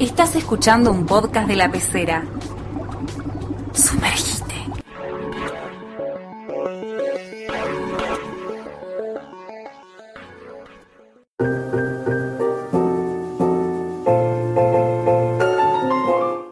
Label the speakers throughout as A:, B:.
A: Estás escuchando un podcast de la pecera. Sumergite.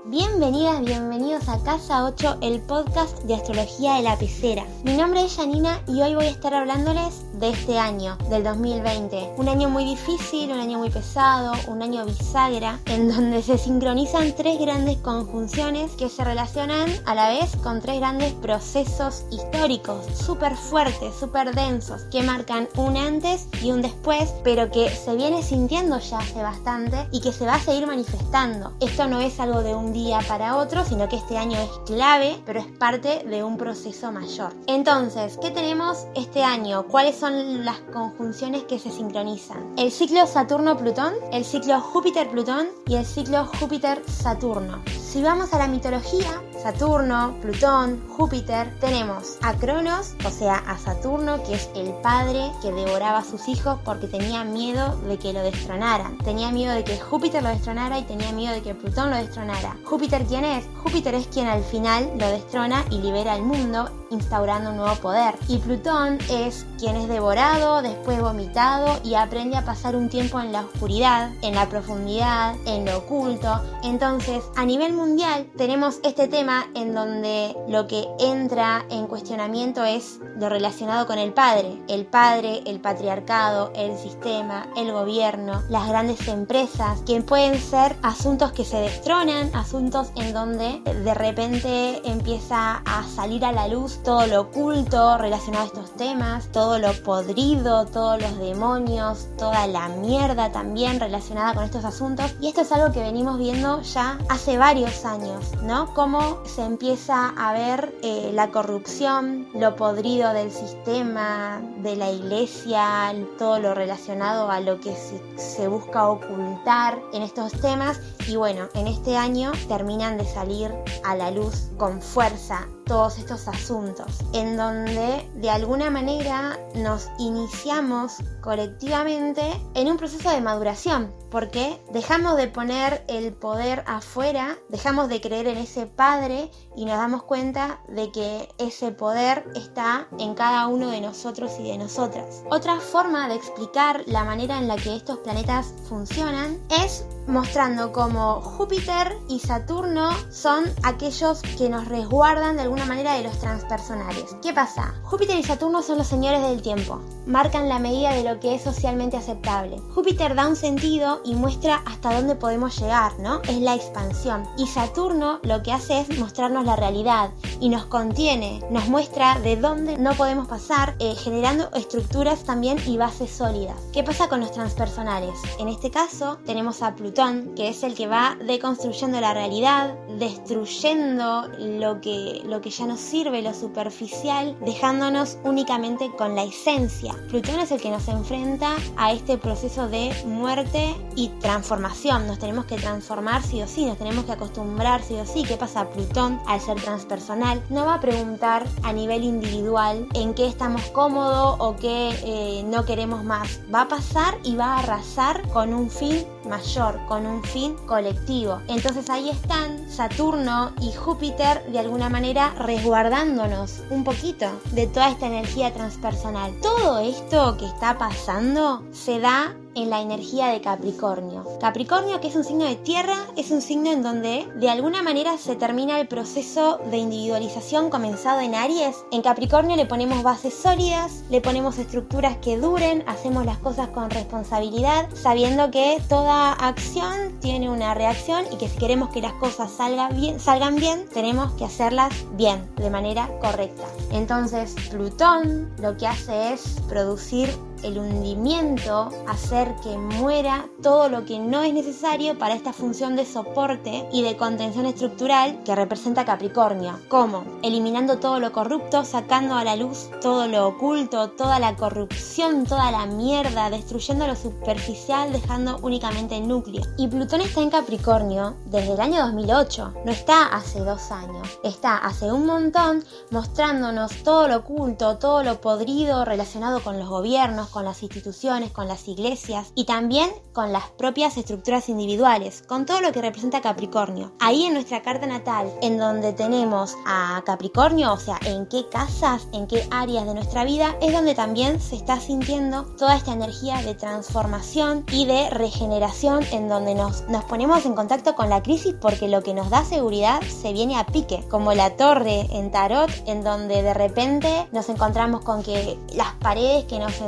B: Bienvenidas, bienvenidos a Casa 8, el podcast de astrología de la pecera. Mi nombre es Janina y hoy voy a estar hablándoles de este año, del 2020. Un año muy difícil, un año muy pesado, un año bisagra, en donde se sincronizan tres grandes conjunciones que se relacionan a la vez con tres grandes procesos históricos, súper fuertes, súper densos, que marcan un antes y un después, pero que se viene sintiendo ya hace bastante y que se va a seguir manifestando. Esto no es algo de un día para otro, sino que este año es clave, pero es parte de un proceso mayor. Entonces, ¿qué tenemos este año? ¿Cuáles son son las conjunciones que se sincronizan. El ciclo Saturno-Plutón, el ciclo Júpiter-Plutón y el ciclo Júpiter-Saturno. Si vamos a la mitología, Saturno, Plutón, Júpiter, tenemos a Cronos, o sea, a Saturno, que es el padre que devoraba a sus hijos porque tenía miedo de que lo destronaran. Tenía miedo de que Júpiter lo destronara y tenía miedo de que Plutón lo destronara. ¿Júpiter quién es? Júpiter es quien al final lo destrona y libera al mundo instaurando un nuevo poder. Y Plutón es quien es devorado, después vomitado y aprende a pasar un tiempo en la oscuridad, en la profundidad, en lo oculto. Entonces, a nivel mundial tenemos este tema en donde lo que entra en cuestionamiento es lo relacionado con el padre. El padre, el patriarcado, el sistema, el gobierno, las grandes empresas, que pueden ser asuntos que se destronan, asuntos en donde de repente empieza a salir a la luz todo lo oculto relacionado a estos temas, todo lo podrido, todos los demonios, toda la mierda también relacionada con estos asuntos. Y esto es algo que venimos viendo ya hace varios años, ¿no? Cómo se empieza a ver eh, la corrupción, lo podrido del sistema, de la iglesia, todo lo relacionado a lo que se, se busca ocultar en estos temas. Y bueno, en este año terminan de salir a la luz con fuerza todos estos asuntos, en donde de alguna manera nos iniciamos colectivamente en un proceso de maduración, porque dejamos de poner el poder afuera, dejamos de creer en ese padre y nos damos cuenta de que ese poder está en cada uno de nosotros y de nosotras. Otra forma de explicar la manera en la que estos planetas funcionan es mostrando cómo Júpiter y Saturno son aquellos que nos resguardan de alguna manera de los transpersonales. ¿Qué pasa? Júpiter y Saturno son los señores del tiempo, marcan la medida de lo que es socialmente aceptable. Júpiter da un sentido y muestra hasta dónde podemos llegar, ¿no? Es la expansión. Y Saturno lo que hace es mostrarnos la realidad y nos contiene, nos muestra de dónde no podemos pasar, eh, generando estructuras también y bases sólidas. ¿Qué pasa con los transpersonales? En este caso tenemos a Plutón, que es el que va deconstruyendo la realidad, destruyendo lo que, lo que ya nos sirve, lo superficial, dejándonos únicamente con la esencia. Plutón es el que nos enfrenta a este proceso de muerte y transformación. Nos tenemos que transformar sí o sí, nos tenemos que acostumbrar sí o sí. ¿Qué pasa? Plutón, al ser transpersonal, no va a preguntar a nivel individual en qué estamos cómodos o qué eh, no queremos más. Va a pasar y va a arrasar con un fin mayor, con un fin colectivo. Entonces ahí están Saturno y Júpiter de alguna manera resguardándonos un poquito de toda esta energía transpersonal. Todo esto que está pasando se da en la energía de Capricornio. Capricornio, que es un signo de tierra, es un signo en donde de alguna manera se termina el proceso de individualización comenzado en Aries. En Capricornio le ponemos bases sólidas, le ponemos estructuras que duren, hacemos las cosas con responsabilidad, sabiendo que toda acción tiene una reacción y que si queremos que las cosas salgan bien, salgan bien tenemos que hacerlas bien, de manera correcta. Entonces, Plutón lo que hace es producir el hundimiento, hacer que muera todo lo que no es necesario para esta función de soporte y de contención estructural que representa Capricornio. ¿Cómo? Eliminando todo lo corrupto, sacando a la luz todo lo oculto, toda la corrupción, toda la mierda, destruyendo lo superficial, dejando únicamente el núcleo. Y Plutón está en Capricornio desde el año 2008, no está hace dos años, está hace un montón mostrándonos todo lo oculto, todo lo podrido relacionado con los gobiernos, con las instituciones, con las iglesias y también con las propias estructuras individuales, con todo lo que representa Capricornio. Ahí en nuestra carta natal, en donde tenemos a Capricornio, o sea, en qué casas, en qué áreas de nuestra vida, es donde también se está sintiendo toda esta energía de transformación y de regeneración, en donde nos, nos ponemos en contacto con la crisis porque lo que nos da seguridad se viene a pique, como la torre en tarot, en donde de repente nos encontramos con que las paredes que nos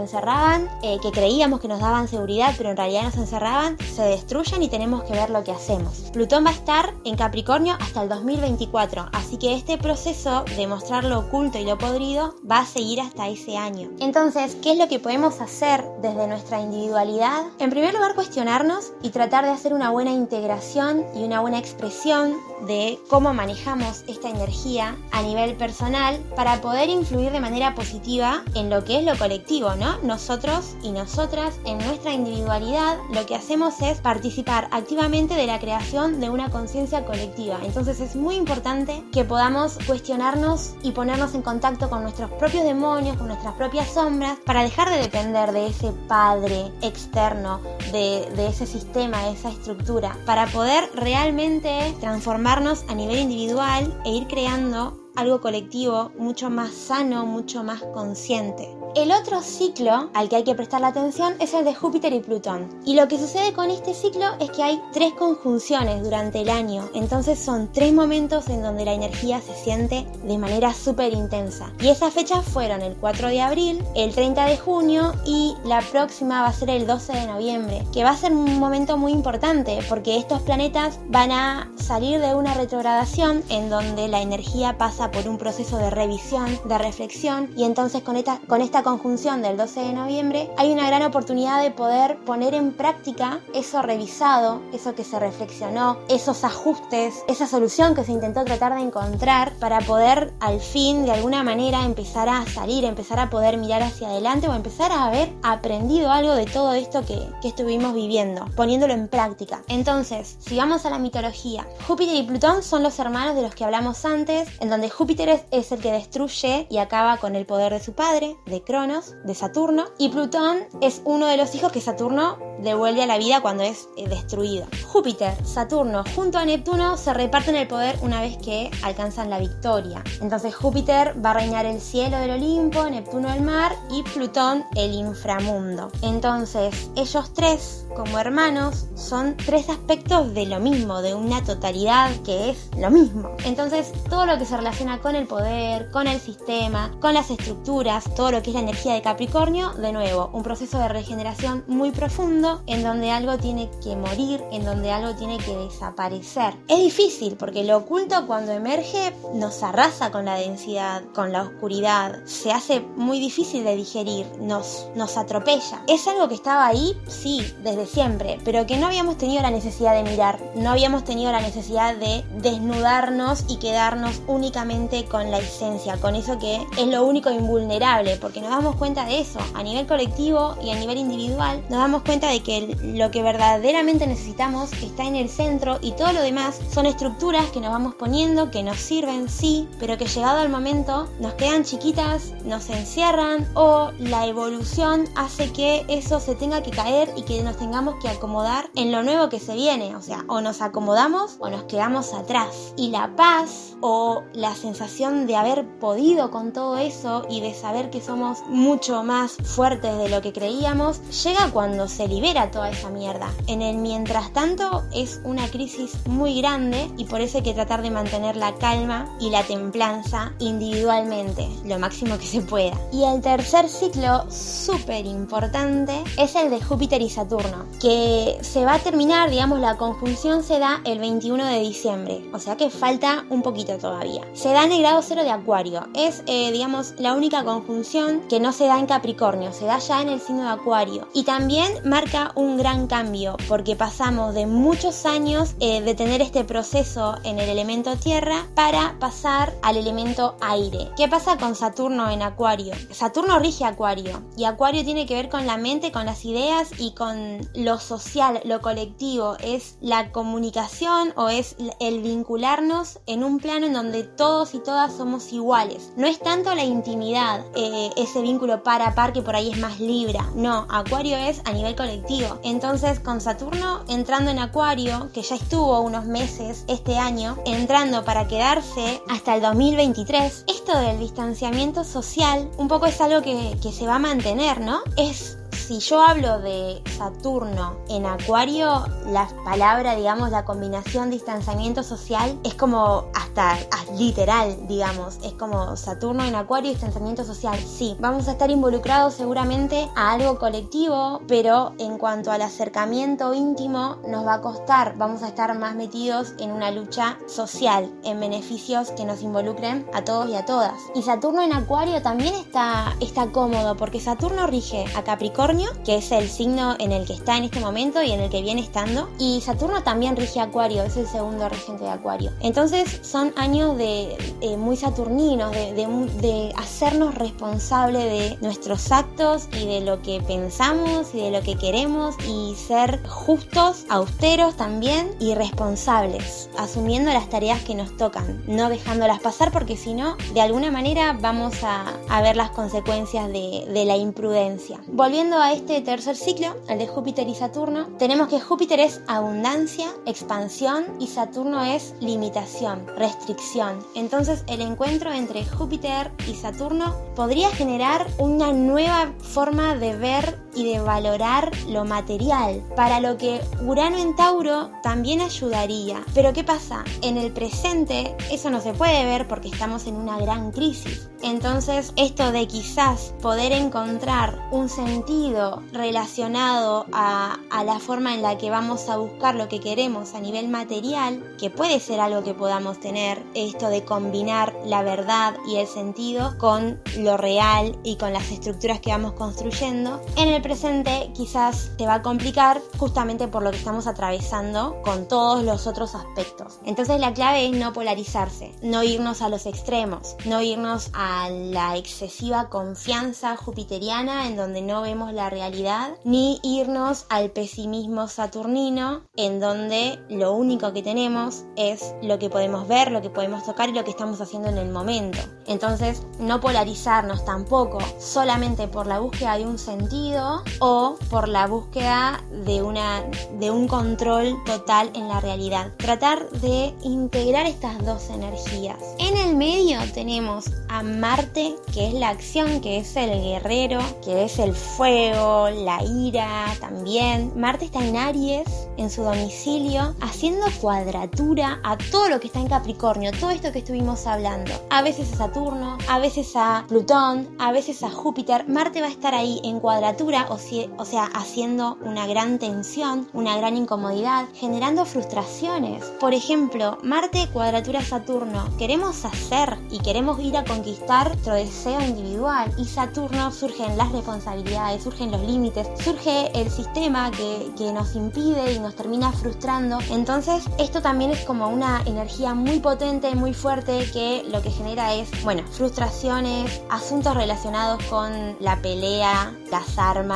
B: eh, que creíamos que nos daban seguridad, pero en realidad nos encerraban, se destruyen y tenemos que ver lo que hacemos. Plutón va a estar en Capricornio hasta el 2024, así que este proceso de mostrar lo oculto y lo podrido va a seguir hasta ese año. Entonces, ¿qué es lo que podemos hacer desde nuestra individualidad? En primer lugar, cuestionarnos y tratar de hacer una buena integración y una buena expresión de cómo manejamos esta energía a nivel personal para poder influir de manera positiva en lo que es lo colectivo, ¿no? Nosotros y nosotras en nuestra individualidad lo que hacemos es participar activamente de la creación de una conciencia colectiva. Entonces es muy importante que podamos cuestionarnos y ponernos en contacto con nuestros propios demonios, con nuestras propias sombras, para dejar de depender de ese padre externo, de, de ese sistema, de esa estructura, para poder realmente transformarnos a nivel individual e ir creando algo colectivo mucho más sano, mucho más consciente. El otro ciclo al que hay que prestar la atención es el de Júpiter y Plutón. Y lo que sucede con este ciclo es que hay tres conjunciones durante el año. Entonces son tres momentos en donde la energía se siente de manera súper intensa. Y esas fechas fueron el 4 de abril, el 30 de junio y la próxima va a ser el 12 de noviembre. Que va a ser un momento muy importante porque estos planetas van a salir de una retrogradación en donde la energía pasa por un proceso de revisión, de reflexión y entonces con esta, con esta conjunción del 12 de noviembre hay una gran oportunidad de poder poner en práctica eso revisado, eso que se reflexionó, esos ajustes, esa solución que se intentó tratar de encontrar para poder al fin de alguna manera empezar a salir, empezar a poder mirar hacia adelante o empezar a haber aprendido algo de todo esto que, que estuvimos viviendo, poniéndolo en práctica. Entonces, si vamos a la mitología, Júpiter y Plutón son los hermanos de los que hablamos antes, en donde Júpiter es, es el que destruye y acaba con el poder de su padre, de Cronos, de Saturno, y Plutón es uno de los hijos que Saturno devuelve a la vida cuando es eh, destruido. Júpiter, Saturno junto a Neptuno se reparten el poder una vez que alcanzan la victoria. Entonces Júpiter va a reinar el cielo del Olimpo, Neptuno el mar y Plutón el inframundo. Entonces ellos tres como hermanos son tres aspectos de lo mismo, de una totalidad que es lo mismo. Entonces todo lo que se relaciona con el poder, con el sistema, con las estructuras, todo lo que es la energía de Capricornio, de nuevo, un proceso de regeneración muy profundo en donde algo tiene que morir, en donde algo tiene que desaparecer. Es difícil porque lo oculto cuando emerge nos arrasa con la densidad, con la oscuridad, se hace muy difícil de digerir, nos, nos atropella. Es algo que estaba ahí, sí, desde siempre, pero que no habíamos tenido la necesidad de mirar, no habíamos tenido la necesidad de desnudarnos y quedarnos únicamente con la esencia, con eso que es lo único invulnerable, porque nos damos cuenta de eso, a nivel colectivo y a nivel individual, nos damos cuenta de que lo que verdaderamente necesitamos está en el centro y todo lo demás son estructuras que nos vamos poniendo, que nos sirven, sí, pero que llegado al momento nos quedan chiquitas, nos encierran o la evolución hace que eso se tenga que caer y que nos tengamos que acomodar en lo nuevo que se viene, o sea, o nos acomodamos o nos quedamos atrás. Y la paz o la sensación de haber podido con todo eso y de saber que somos mucho más fuertes de lo que creíamos, llega cuando se libera toda esa mierda. En el mientras tanto es una crisis muy grande y por eso hay que tratar de mantener la calma y la templanza individualmente, lo máximo que se pueda. Y el tercer ciclo súper importante es el de Júpiter y Saturno, que se va a terminar, digamos, la conjunción se da el 21 de diciembre, o sea que falta un poquito todavía. Da en el grado cero de Acuario, es, eh, digamos, la única conjunción que no se da en Capricornio, se da ya en el signo de Acuario. Y también marca un gran cambio, porque pasamos de muchos años eh, de tener este proceso en el elemento tierra para pasar al elemento aire. ¿Qué pasa con Saturno en Acuario? Saturno rige Acuario y Acuario tiene que ver con la mente, con las ideas y con lo social, lo colectivo. Es la comunicación o es el vincularnos en un plano en donde todos y todas somos iguales. No es tanto la intimidad, eh, es ese vínculo par a par que por ahí es más libra. No, Acuario es a nivel colectivo. Entonces con Saturno entrando en Acuario, que ya estuvo unos meses este año, entrando para quedarse hasta el 2023, esto del distanciamiento social un poco es algo que, que se va a mantener, ¿no? Es si yo hablo de Saturno en Acuario, la palabra, digamos, la combinación distanciamiento social es como hasta, literal, digamos, es como Saturno en Acuario, distanciamiento social. Sí, vamos a estar involucrados seguramente a algo colectivo, pero en cuanto al acercamiento íntimo nos va a costar, vamos a estar más metidos en una lucha social, en beneficios que nos involucren a todos y a todas. Y Saturno en Acuario también está, está cómodo porque Saturno rige a Capricornio que es el signo en el que está en este momento y en el que viene estando. Y Saturno también rige Acuario, es el segundo regente de Acuario. Entonces son años de eh, muy saturninos, de, de, hacernos responsable de nuestros actos y de lo que pensamos y de lo que queremos y ser justos, austeros también y responsables, asumiendo las tareas que nos tocan, no dejándolas pasar porque si no, de alguna manera vamos a, a ver las consecuencias de, de la imprudencia. Volviendo a este tercer ciclo, el de Júpiter y Saturno, tenemos que Júpiter es abundancia, expansión y Saturno es limitación, restricción. Entonces el encuentro entre Júpiter y Saturno podría generar una nueva forma de ver y de valorar lo material, para lo que Urano en Tauro también ayudaría. Pero ¿qué pasa? En el presente eso no se puede ver porque estamos en una gran crisis. Entonces esto de quizás poder encontrar un sentido relacionado a, a, la forma en la que vamos a buscar lo que queremos a nivel material, que puede ser algo que podamos tener, esto de combinar la verdad y el sentido con lo real y con las estructuras que vamos construyendo, en el presente quizás te va a complicar justamente por lo que estamos atravesando con todos los otros aspectos. Entonces la clave es no polarizarse, no irnos a los extremos, no irnos a la excesiva confianza jupiteriana en donde no vemos la realidad, ni irnos al pesimismo saturnino en donde lo único que tenemos es lo que podemos ver, lo que podemos tocar y lo que estamos haciendo en el momento. Entonces no polarizarnos tampoco solamente por la búsqueda de un sentido o por la búsqueda de, una, de un control total en la realidad. Tratar de integrar estas dos energías. En el medio tenemos a Marte, que es la acción, que es el guerrero, que es el fuego, la ira también. Marte está en Aries, en su domicilio, haciendo cuadratura a todo lo que está en Capricornio, todo esto que estuvimos hablando. A veces a Saturno, a veces a Plutón, a veces a Júpiter. Marte va a estar ahí en cuadratura o, sea, haciendo una gran tensión, una gran incomodidad, generando frustraciones. Por ejemplo, Marte cuadratura Saturno, queremos hacer y queremos ir a conquistar nuestro deseo individual y Saturno surgen las responsabilidades, surgen los límites, surge el sistema que, que nos impide y nos termina frustrando. Entonces, esto también es como una energía muy potente, muy fuerte que lo que genera es, bueno, frustraciones, asuntos relacionados con la pelea, las armas,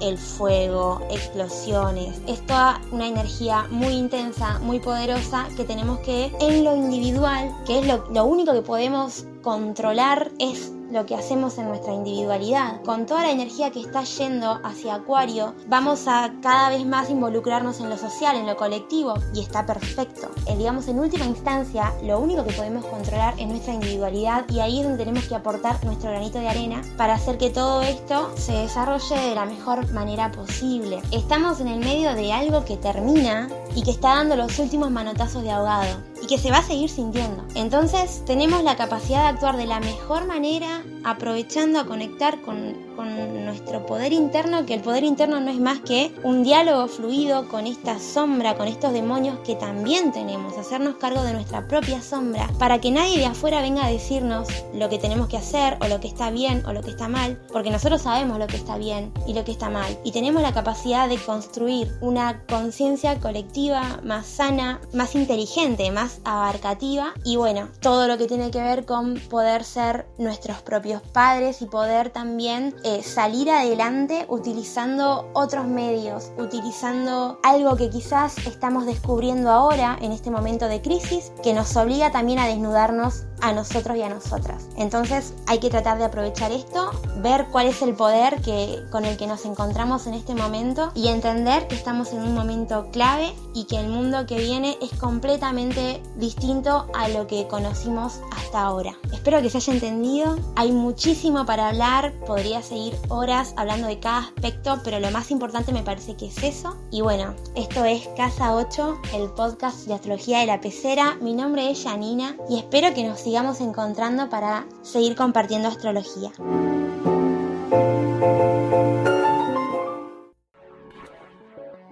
B: el fuego, explosiones. Es toda una energía muy intensa, muy poderosa que tenemos que en lo individual, que es lo, lo único que podemos controlar, es lo que hacemos en nuestra individualidad. Con toda la energía que está yendo hacia Acuario, vamos a cada vez más involucrarnos en lo social, en lo colectivo, y está perfecto. Eh, digamos, en última instancia, lo único que podemos controlar es nuestra individualidad y ahí es donde tenemos que aportar nuestro granito de arena para hacer que todo esto se desarrolle de la mejor manera posible. Estamos en el medio de algo que termina y que está dando los últimos manotazos de ahogado y que se va a seguir sintiendo. Entonces tenemos la capacidad de actuar de la mejor manera aprovechando a conectar con, con, nuestro poder interno, que el poder interno no es más que un diálogo fluido con esta sombra, con estos demonios que también tenemos, hacernos cargo de nuestra propia sombra, para que nadie de afuera venga a decirnos lo que tenemos que hacer o lo que está bien o lo que está mal, porque nosotros sabemos lo que está bien y lo que está mal, y tenemos la capacidad de construir una conciencia colectiva más sana, más inteligente, más abarcativa, y bueno, todo lo que tiene que ver con poder ser nuestros propios padres y poder también eh, salir adelante utilizando otros medios, utilizando algo que quizás estamos descubriendo ahora en este momento de crisis, que nos obliga también a desnudarnos a nosotros y a nosotras. Entonces hay que tratar de aprovechar esto, ver cuál es el poder que, con el que nos encontramos en este momento y entender que estamos en un momento clave y que el mundo que viene es completamente distinto a lo que conocimos hasta ahora. Espero que se haya entendido. Hay muchísimo para hablar, podría seguir horas hablando de cada aspecto, pero lo más importante me parece que es eso. Y bueno, esto es Casa 8, el podcast de astrología de la pecera. Mi nombre es Janina y espero que nos sigamos encontrando para seguir compartiendo astrología.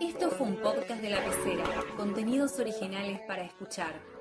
A: Esto fue un podcast de la pecera, contenidos originales para escuchar.